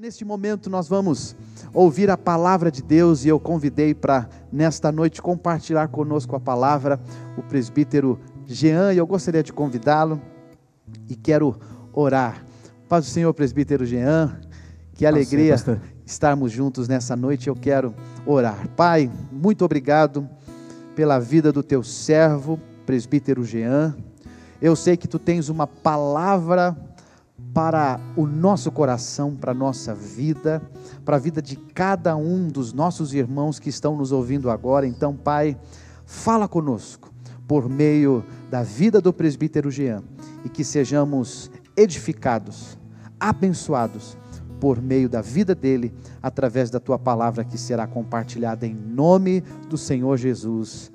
Neste momento, nós vamos ouvir a palavra de Deus e eu convidei para, nesta noite, compartilhar conosco a palavra o presbítero Jean e eu gostaria de convidá-lo e quero orar. Paz do Senhor, presbítero Jean, que alegria estarmos juntos nessa noite. Eu quero orar. Pai, muito obrigado pela vida do teu servo, presbítero Jean. Eu sei que tu tens uma palavra para o nosso coração, para a nossa vida, para a vida de cada um dos nossos irmãos que estão nos ouvindo agora. Então, Pai, fala conosco por meio da vida do presbítero Jean e que sejamos edificados, abençoados por meio da vida dele, através da tua palavra que será compartilhada em nome do Senhor Jesus.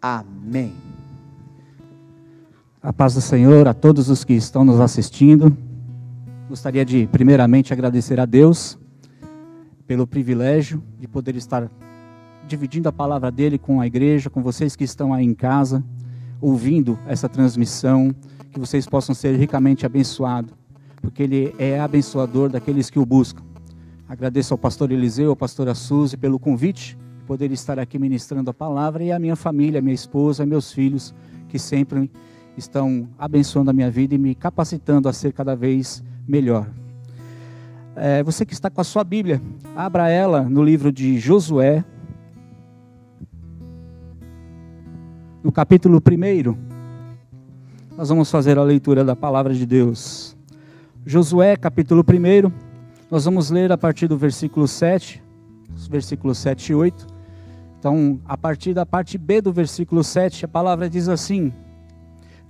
Amém. A paz do Senhor a todos os que estão nos assistindo. Gostaria de, primeiramente, agradecer a Deus pelo privilégio de poder estar dividindo a palavra dele com a igreja, com vocês que estão aí em casa, ouvindo essa transmissão, que vocês possam ser ricamente abençoados, porque ele é abençoador daqueles que o buscam. Agradeço ao pastor Eliseu, ao pastor Suzy pelo convite de poder estar aqui ministrando a palavra e a minha família, a minha esposa, meus filhos, que sempre estão abençoando a minha vida e me capacitando a ser cada vez melhor. É, você que está com a sua Bíblia, abra ela no livro de Josué, no capítulo 1. Nós vamos fazer a leitura da palavra de Deus. Josué, capítulo 1. Nós vamos ler a partir do versículo 7, versículos 7 e 8. Então, a partir da parte B do versículo 7, a palavra diz assim: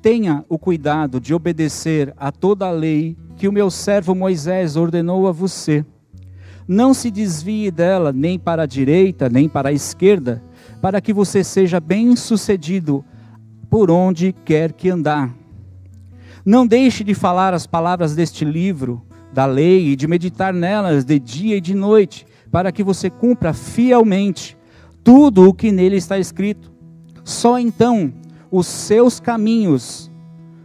Tenha o cuidado de obedecer a toda a lei que o meu servo Moisés ordenou a você. Não se desvie dela nem para a direita, nem para a esquerda, para que você seja bem-sucedido por onde quer que andar. Não deixe de falar as palavras deste livro da lei e de meditar nelas de dia e de noite, para que você cumpra fielmente tudo o que nele está escrito. Só então os seus caminhos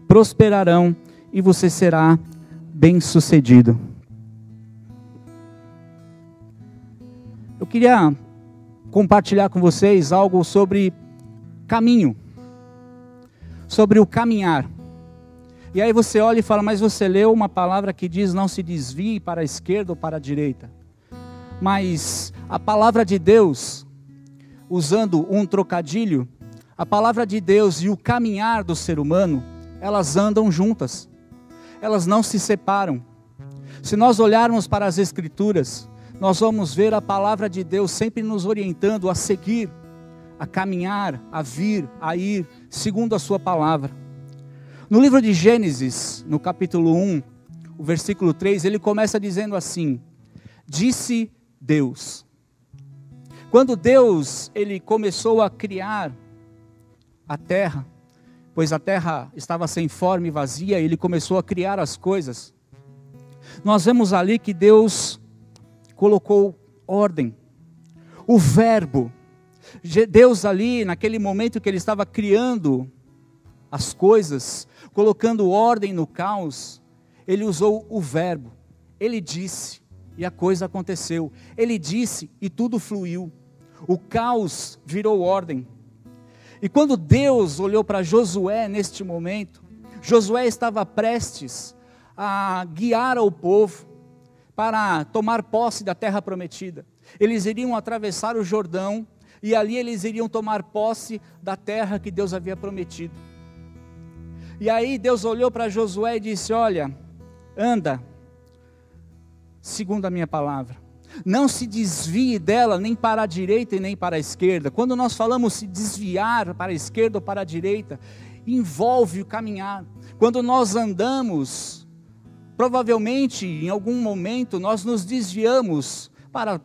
prosperarão e você será bem-sucedido. Eu queria compartilhar com vocês algo sobre caminho, sobre o caminhar. E aí você olha e fala, mas você leu uma palavra que diz não se desvie para a esquerda ou para a direita. Mas a palavra de Deus, usando um trocadilho, a palavra de Deus e o caminhar do ser humano, elas andam juntas elas não se separam. Se nós olharmos para as Escrituras, nós vamos ver a palavra de Deus sempre nos orientando a seguir, a caminhar, a vir, a ir, segundo a Sua palavra. No livro de Gênesis, no capítulo 1, o versículo 3, ele começa dizendo assim: Disse Deus. Quando Deus ele começou a criar a terra, pois a terra estava sem forma e vazia, e ele começou a criar as coisas. Nós vemos ali que Deus colocou ordem. O Verbo, Deus ali, naquele momento que ele estava criando as coisas, colocando ordem no caos, ele usou o Verbo. Ele disse, e a coisa aconteceu. Ele disse, e tudo fluiu. O caos virou ordem. E quando Deus olhou para Josué neste momento, Josué estava prestes a guiar ao povo para tomar posse da terra prometida. Eles iriam atravessar o Jordão e ali eles iriam tomar posse da terra que Deus havia prometido. E aí Deus olhou para Josué e disse: Olha, anda, segundo a minha palavra. Não se desvie dela nem para a direita e nem para a esquerda. Quando nós falamos se desviar para a esquerda ou para a direita, envolve o caminhar. Quando nós andamos, provavelmente em algum momento nós nos desviamos para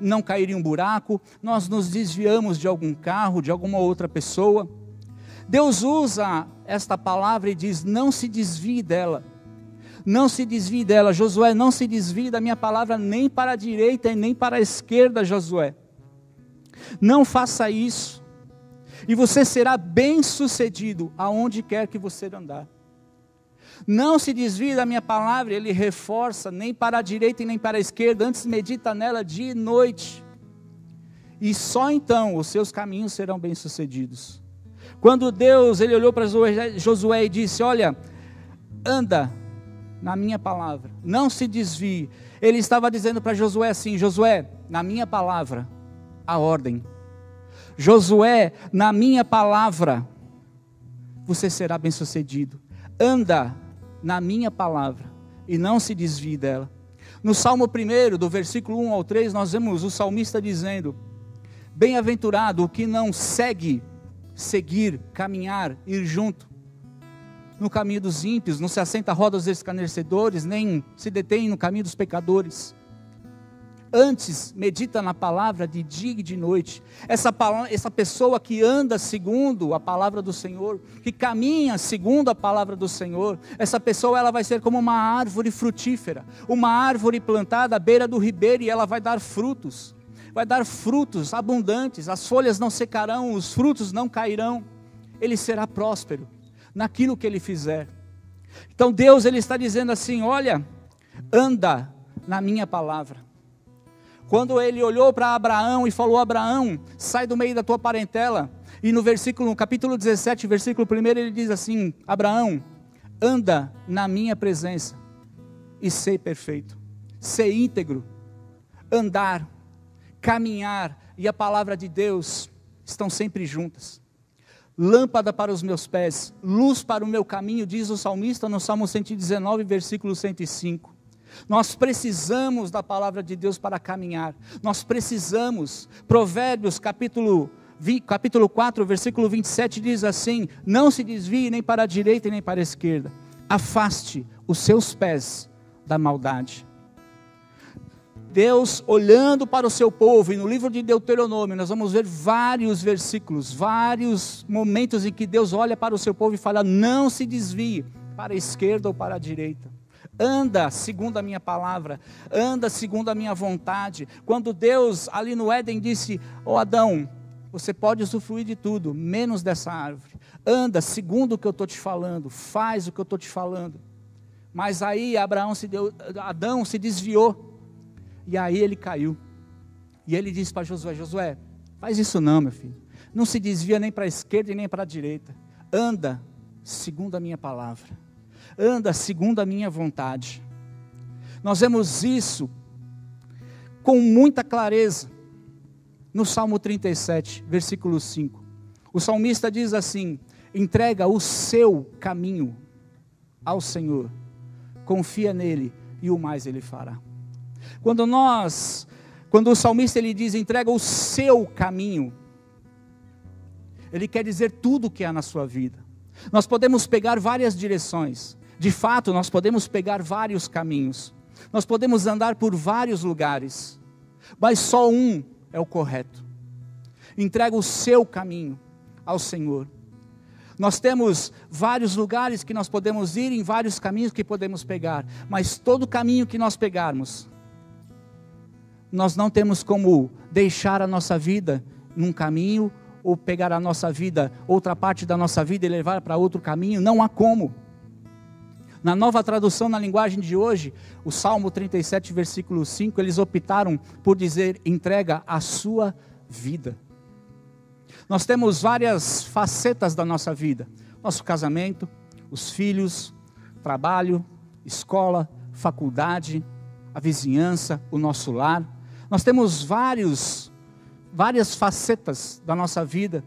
não cair em um buraco, nós nos desviamos de algum carro, de alguma outra pessoa. Deus usa esta palavra e diz: não se desvie dela não se desvie dela. Josué, não se desvie da minha palavra nem para a direita e nem para a esquerda, Josué. Não faça isso. E você será bem sucedido aonde quer que você andar. Não se desvie da minha palavra, ele reforça, nem para a direita e nem para a esquerda, antes medita nela dia e noite. E só então os seus caminhos serão bem-sucedidos. Quando Deus, ele olhou para Josué e disse: "Olha, anda na minha palavra, não se desvie". Ele estava dizendo para Josué assim: "Josué, na minha palavra, a ordem. Josué, na minha palavra, você será bem-sucedido. Anda na minha palavra e não se desvie dela. No Salmo 1, do versículo 1 ao 3, nós vemos o salmista dizendo: Bem-aventurado o que não segue, seguir, caminhar, ir junto no caminho dos ímpios, não se assenta à roda dos escarnecedores, nem se detém no caminho dos pecadores antes medita na palavra de dia e de noite. Essa, essa pessoa que anda segundo a palavra do Senhor, que caminha segundo a palavra do Senhor, essa pessoa ela vai ser como uma árvore frutífera, uma árvore plantada à beira do ribeiro e ela vai dar frutos. Vai dar frutos abundantes, as folhas não secarão, os frutos não cairão. Ele será próspero naquilo que ele fizer. Então Deus ele está dizendo assim: "Olha, anda na minha palavra. Quando ele olhou para Abraão e falou: Abraão, sai do meio da tua parentela. E no versículo, no capítulo 17, versículo 1, ele diz assim: Abraão, anda na minha presença e sei perfeito, ser íntegro, andar, caminhar e a palavra de Deus estão sempre juntas. Lâmpada para os meus pés, luz para o meu caminho, diz o salmista no Salmo 119, versículo 105. Nós precisamos da palavra de Deus para caminhar. Nós precisamos. Provérbios capítulo, capítulo 4, versículo 27 diz assim: Não se desvie nem para a direita nem para a esquerda. Afaste os seus pés da maldade. Deus olhando para o seu povo, e no livro de Deuteronômio nós vamos ver vários versículos, vários momentos em que Deus olha para o seu povo e fala: não se desvie para a esquerda ou para a direita anda segundo a minha palavra, anda segundo a minha vontade. Quando Deus ali no Éden disse: Ó oh, Adão, você pode usufruir de tudo, menos dessa árvore. Anda segundo o que eu estou te falando, faz o que eu estou te falando. Mas aí Abraão se deu, Adão se desviou, e aí ele caiu. E ele disse para Josué: Josué, faz isso não, meu filho. Não se desvia nem para a esquerda e nem para a direita. Anda segundo a minha palavra anda segundo a minha vontade. Nós vemos isso com muita clareza no Salmo 37, versículo 5. O salmista diz assim: entrega o seu caminho ao Senhor, confia nele e o mais ele fará. Quando nós, quando o salmista ele diz entrega o seu caminho, ele quer dizer tudo o que há na sua vida. Nós podemos pegar várias direções, de fato, nós podemos pegar vários caminhos, nós podemos andar por vários lugares, mas só um é o correto. Entrega o seu caminho ao Senhor. Nós temos vários lugares que nós podemos ir, em vários caminhos que podemos pegar, mas todo caminho que nós pegarmos, nós não temos como deixar a nossa vida num caminho ou pegar a nossa vida, outra parte da nossa vida e levar para outro caminho, não há como. Na nova tradução, na linguagem de hoje, o Salmo 37, versículo 5, eles optaram por dizer: entrega a sua vida. Nós temos várias facetas da nossa vida: nosso casamento, os filhos, trabalho, escola, faculdade, a vizinhança, o nosso lar. Nós temos vários, várias facetas da nossa vida,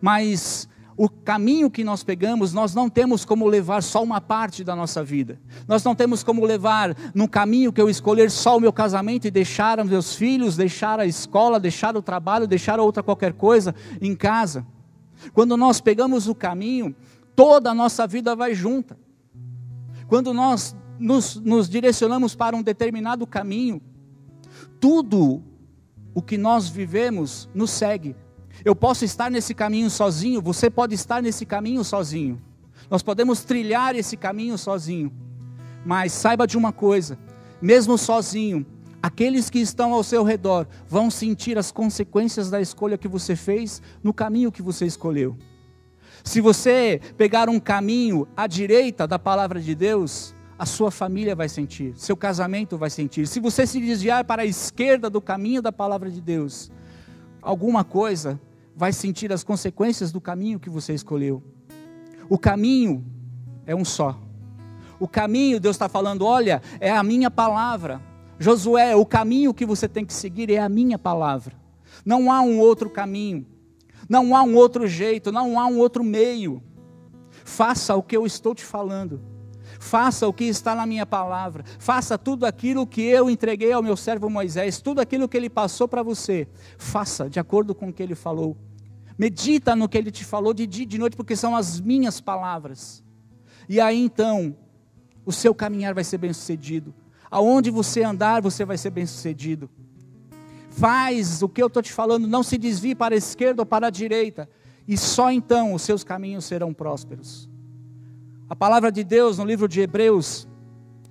mas o caminho que nós pegamos, nós não temos como levar só uma parte da nossa vida. Nós não temos como levar no caminho que eu escolher só o meu casamento e deixar os meus filhos, deixar a escola, deixar o trabalho, deixar outra qualquer coisa em casa. Quando nós pegamos o caminho, toda a nossa vida vai junta. Quando nós nos, nos direcionamos para um determinado caminho, tudo o que nós vivemos nos segue. Eu posso estar nesse caminho sozinho, você pode estar nesse caminho sozinho. Nós podemos trilhar esse caminho sozinho. Mas saiba de uma coisa: mesmo sozinho, aqueles que estão ao seu redor vão sentir as consequências da escolha que você fez no caminho que você escolheu. Se você pegar um caminho à direita da palavra de Deus, a sua família vai sentir, seu casamento vai sentir. Se você se desviar para a esquerda do caminho da palavra de Deus, alguma coisa vai sentir as consequências do caminho que você escolheu. O caminho é um só. O caminho, Deus está falando, olha, é a minha palavra. Josué, o caminho que você tem que seguir é a minha palavra. Não há um outro caminho, não há um outro jeito, não há um outro meio. Faça o que eu estou te falando faça o que está na minha palavra, faça tudo aquilo que eu entreguei ao meu servo Moisés, tudo aquilo que ele passou para você, faça de acordo com o que ele falou. Medita no que ele te falou de dia e de noite, porque são as minhas palavras. E aí então, o seu caminhar vai ser bem sucedido. Aonde você andar, você vai ser bem sucedido. Faz o que eu estou te falando, não se desvie para a esquerda ou para a direita, e só então os seus caminhos serão prósperos. A palavra de Deus no livro de Hebreus,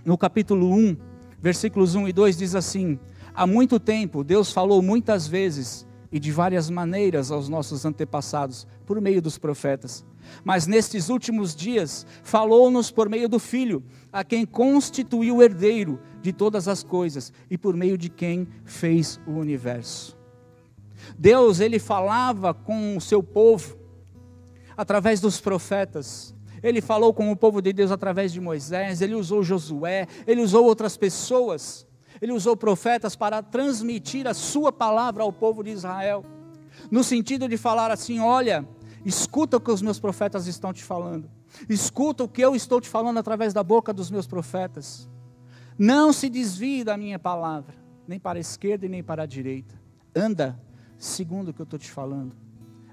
no capítulo 1, versículos 1 e 2 diz assim: Há muito tempo Deus falou muitas vezes e de várias maneiras aos nossos antepassados por meio dos profetas. Mas nestes últimos dias falou-nos por meio do Filho, a quem constituiu o herdeiro de todas as coisas e por meio de quem fez o universo. Deus, ele falava com o seu povo através dos profetas, ele falou com o povo de Deus através de Moisés, ele usou Josué, ele usou outras pessoas, ele usou profetas para transmitir a sua palavra ao povo de Israel, no sentido de falar assim: olha, escuta o que os meus profetas estão te falando, escuta o que eu estou te falando através da boca dos meus profetas, não se desvie da minha palavra, nem para a esquerda e nem para a direita, anda segundo o que eu estou te falando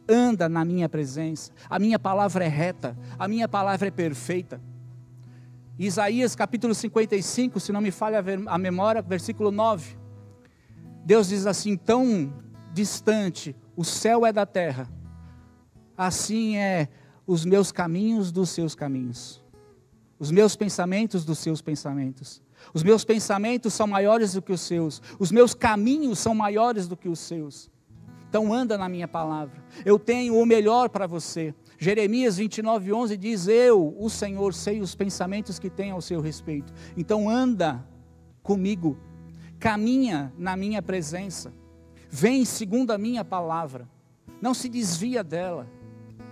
anda na minha presença. A minha palavra é reta, a minha palavra é perfeita. Isaías capítulo 55, se não me falha a memória, versículo 9. Deus diz assim: tão distante o céu é da terra, assim é os meus caminhos dos seus caminhos, os meus pensamentos dos seus pensamentos. Os meus pensamentos são maiores do que os seus, os meus caminhos são maiores do que os seus. Então anda na minha palavra. Eu tenho o melhor para você. Jeremias 29, 11 diz: Eu, o Senhor, sei os pensamentos que tenho ao seu respeito. Então anda comigo, caminha na minha presença, vem segundo a minha palavra. Não se desvia dela,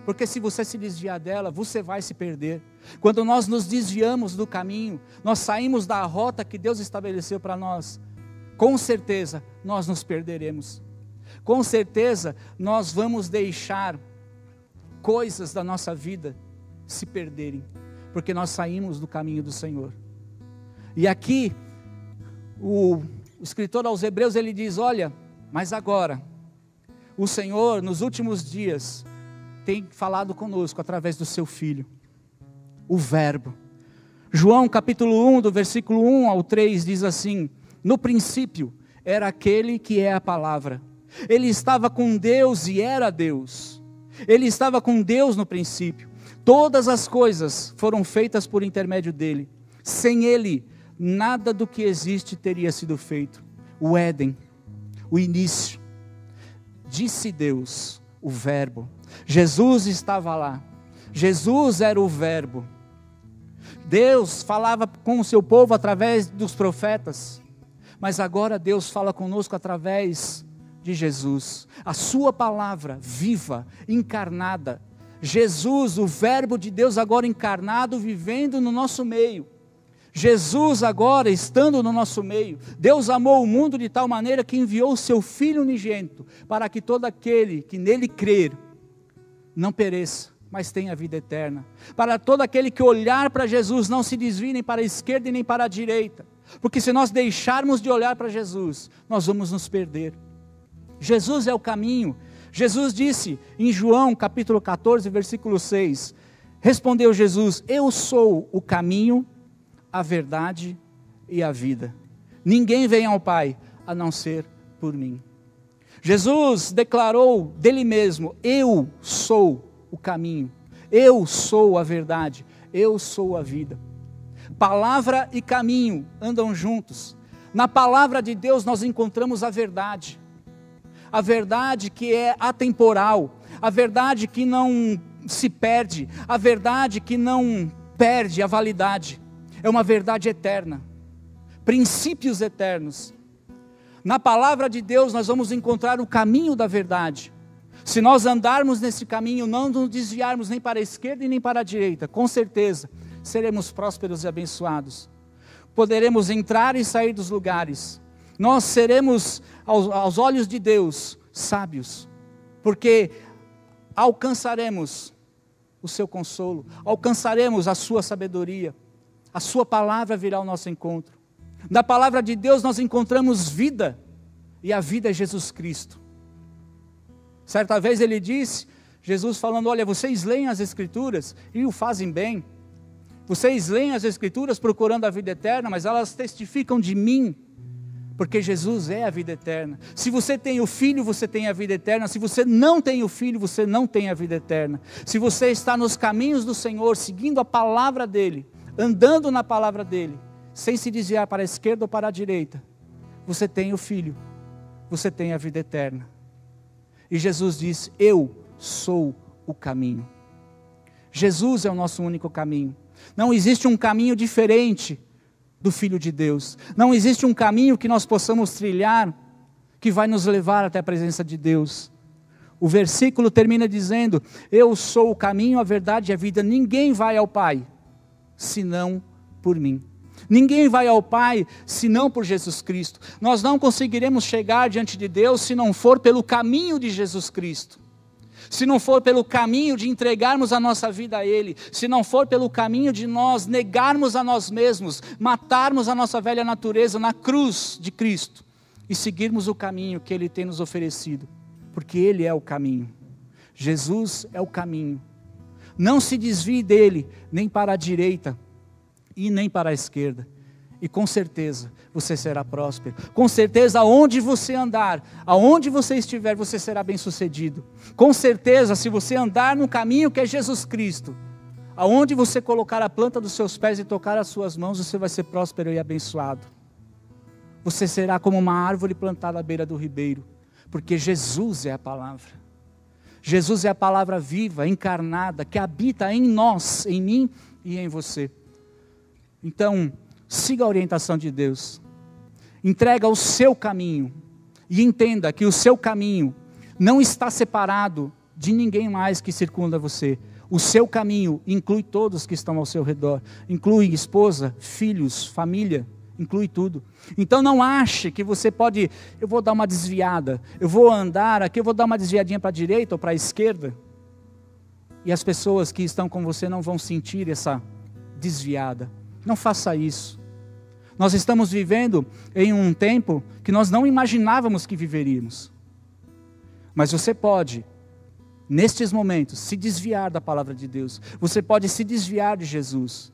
porque se você se desviar dela, você vai se perder. Quando nós nos desviamos do caminho, nós saímos da rota que Deus estabeleceu para nós, com certeza nós nos perderemos com certeza nós vamos deixar coisas da nossa vida se perderem, porque nós saímos do caminho do Senhor. E aqui, o, o escritor aos Hebreus ele diz: Olha, mas agora, o Senhor, nos últimos dias, tem falado conosco através do seu Filho, o Verbo. João capítulo 1, do versículo 1 ao 3, diz assim: No princípio era aquele que é a palavra ele estava com Deus e era Deus. Ele estava com Deus no princípio. Todas as coisas foram feitas por intermédio dele. Sem ele, nada do que existe teria sido feito. O Éden, o início. Disse Deus, o Verbo. Jesus estava lá. Jesus era o Verbo. Deus falava com o seu povo através dos profetas. Mas agora Deus fala conosco através de Jesus, a Sua palavra viva, encarnada. Jesus, o Verbo de Deus agora encarnado, vivendo no nosso meio. Jesus agora estando no nosso meio. Deus amou o mundo de tal maneira que enviou o seu Filho unigênito, para que todo aquele que nele crer não pereça, mas tenha vida eterna. Para todo aquele que olhar para Jesus, não se desvie nem para a esquerda e nem para a direita. Porque se nós deixarmos de olhar para Jesus, nós vamos nos perder. Jesus é o caminho. Jesus disse em João capítulo 14, versículo 6: Respondeu Jesus: Eu sou o caminho, a verdade e a vida. Ninguém vem ao Pai a não ser por mim. Jesus declarou dele mesmo: Eu sou o caminho, eu sou a verdade, eu sou a vida. Palavra e caminho andam juntos. Na palavra de Deus nós encontramos a verdade a verdade que é atemporal, a verdade que não, se perde, a verdade que não perde a validade, é uma verdade eterna, princípios eternos. Na palavra de Deus nós vamos encontrar o caminho da verdade. Se nós andarmos nesse caminho, não nos desviarmos nem para a esquerda e nem para a direita, com certeza seremos prósperos e abençoados. Poderemos entrar e sair dos lugares. Nós seremos, aos, aos olhos de Deus, sábios, porque alcançaremos o seu consolo, alcançaremos a sua sabedoria, a sua palavra virá ao nosso encontro. Na palavra de Deus nós encontramos vida, e a vida é Jesus Cristo. Certa vez ele disse, Jesus falando: Olha, vocês leem as Escrituras e o fazem bem. Vocês leem as Escrituras procurando a vida eterna, mas elas testificam de mim porque Jesus é a vida eterna. Se você tem o Filho, você tem a vida eterna. Se você não tem o Filho, você não tem a vida eterna. Se você está nos caminhos do Senhor, seguindo a palavra dEle, andando na palavra dEle, sem se desviar para a esquerda ou para a direita, você tem o Filho, você tem a vida eterna. E Jesus diz: Eu sou o caminho. Jesus é o nosso único caminho. Não existe um caminho diferente do Filho de Deus. Não existe um caminho que nós possamos trilhar que vai nos levar até a presença de Deus. O versículo termina dizendo: Eu sou o caminho, a verdade e a vida. Ninguém vai ao Pai senão por mim. Ninguém vai ao Pai senão por Jesus Cristo. Nós não conseguiremos chegar diante de Deus se não for pelo caminho de Jesus Cristo se não for pelo caminho de entregarmos a nossa vida a Ele, se não for pelo caminho de nós negarmos a nós mesmos, matarmos a nossa velha natureza na cruz de Cristo e seguirmos o caminho que Ele tem nos oferecido, porque Ele é o caminho. Jesus é o caminho. Não se desvie dele, nem para a direita e nem para a esquerda e com certeza você será próspero. Com certeza, aonde você andar, aonde você estiver, você será bem-sucedido. Com certeza, se você andar no caminho que é Jesus Cristo, aonde você colocar a planta dos seus pés e tocar as suas mãos, você vai ser próspero e abençoado. Você será como uma árvore plantada à beira do ribeiro, porque Jesus é a palavra. Jesus é a palavra viva, encarnada, que habita em nós, em mim e em você. Então, Siga a orientação de Deus. Entrega o seu caminho. E entenda que o seu caminho não está separado de ninguém mais que circunda você. O seu caminho inclui todos que estão ao seu redor, inclui esposa, filhos, família, inclui tudo. Então não ache que você pode, eu vou dar uma desviada, eu vou andar aqui, eu vou dar uma desviadinha para a direita ou para a esquerda. E as pessoas que estão com você não vão sentir essa desviada. Não faça isso. Nós estamos vivendo em um tempo que nós não imaginávamos que viveríamos. Mas você pode, nestes momentos, se desviar da palavra de Deus. Você pode se desviar de Jesus.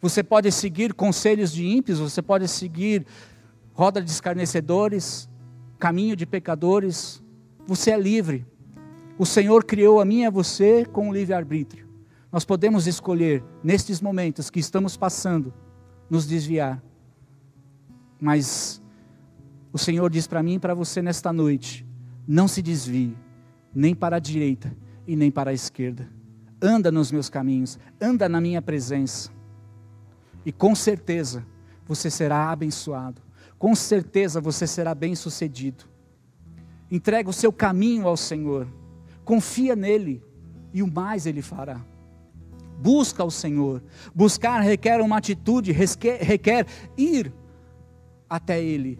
Você pode seguir conselhos de ímpios, você pode seguir roda de escarnecedores, caminho de pecadores. Você é livre. O Senhor criou a mim e a você com o livre-arbítrio. Nós podemos escolher, nestes momentos que estamos passando, nos desviar. Mas o Senhor diz para mim e para você nesta noite: não se desvie, nem para a direita e nem para a esquerda. Anda nos meus caminhos, anda na minha presença. E com certeza você será abençoado. Com certeza você será bem-sucedido. Entrega o seu caminho ao Senhor. Confia nele e o mais ele fará. Busca o Senhor. Buscar requer uma atitude, requer, ir até Ele.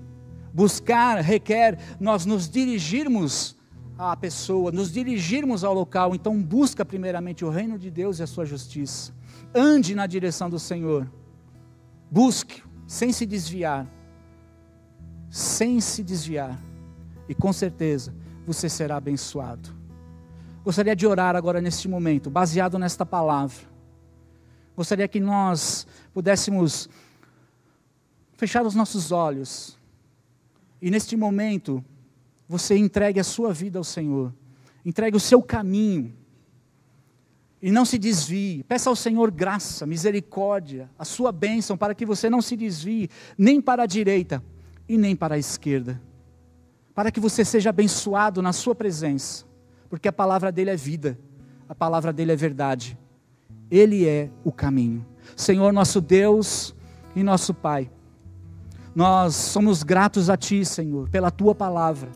Buscar requer nós nos dirigirmos à pessoa, nos dirigirmos ao local. Então, busca primeiramente o reino de Deus e a sua justiça. Ande na direção do Senhor. Busque, sem se desviar. Sem se desviar. E com certeza você será abençoado. Gostaria de orar agora neste momento, baseado nesta palavra. Gostaria que nós pudéssemos fechar os nossos olhos. E neste momento você entregue a sua vida ao Senhor, entregue o seu caminho. E não se desvie. Peça ao Senhor graça, misericórdia, a sua bênção para que você não se desvie nem para a direita e nem para a esquerda, para que você seja abençoado na sua presença, porque a palavra dele é vida. a palavra dele é verdade. Ele é o caminho. Senhor, nosso Deus e nosso Pai, nós somos gratos a Ti, Senhor, pela Tua palavra.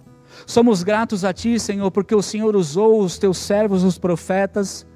Somos gratos a Ti, Senhor, porque o Senhor usou os Teus servos, os profetas,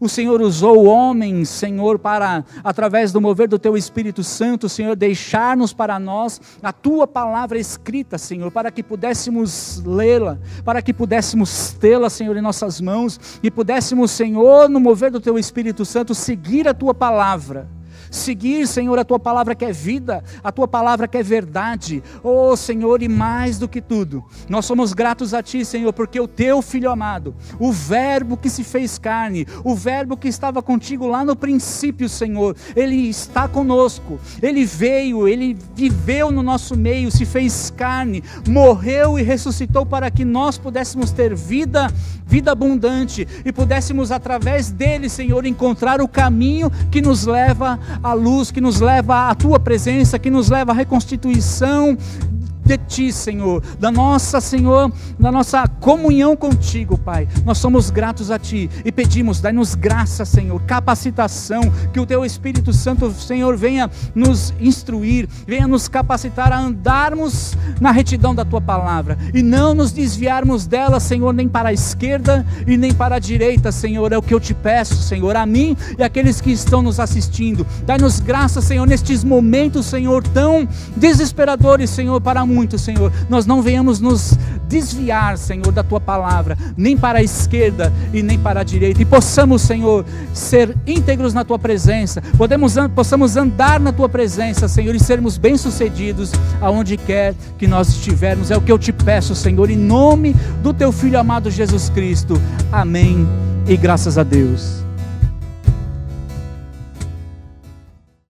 o Senhor usou homens, Senhor, para, através do mover do Teu Espírito Santo, Senhor, deixar-nos para nós a Tua palavra escrita, Senhor, para que pudéssemos lê-la, para que pudéssemos tê-la, Senhor, em nossas mãos e pudéssemos, Senhor, no mover do Teu Espírito Santo, seguir a Tua palavra seguir, Senhor, a tua palavra que é vida, a tua palavra que é verdade. Oh, Senhor, e mais do que tudo, nós somos gratos a ti, Senhor, porque o teu filho amado, o Verbo que se fez carne, o Verbo que estava contigo lá no princípio, Senhor, ele está conosco. Ele veio, ele viveu no nosso meio, se fez carne, morreu e ressuscitou para que nós pudéssemos ter vida, vida abundante e pudéssemos através dele, Senhor, encontrar o caminho que nos leva a luz que nos leva à tua presença, que nos leva à reconstituição de Ti, Senhor, da nossa, Senhor, da nossa comunhão contigo, Pai. Nós somos gratos a Ti e pedimos, dai-nos graça, Senhor, capacitação, que o Teu Espírito Santo, Senhor, venha nos instruir, venha nos capacitar a andarmos na retidão da Tua palavra e não nos desviarmos dela, Senhor, nem para a esquerda e nem para a direita, Senhor. É o que eu te peço, Senhor, a mim e aqueles que estão nos assistindo. Dai-nos graça, Senhor, nestes momentos, Senhor, tão desesperadores, Senhor, para muitos muito, Senhor, nós não venhamos nos desviar, Senhor, da tua palavra, nem para a esquerda e nem para a direita, e possamos, Senhor, ser íntegros na tua presença, podemos, possamos andar na tua presença, Senhor, e sermos bem-sucedidos aonde quer que nós estivermos. É o que eu te peço, Senhor, em nome do teu filho amado Jesus Cristo. Amém. E graças a Deus.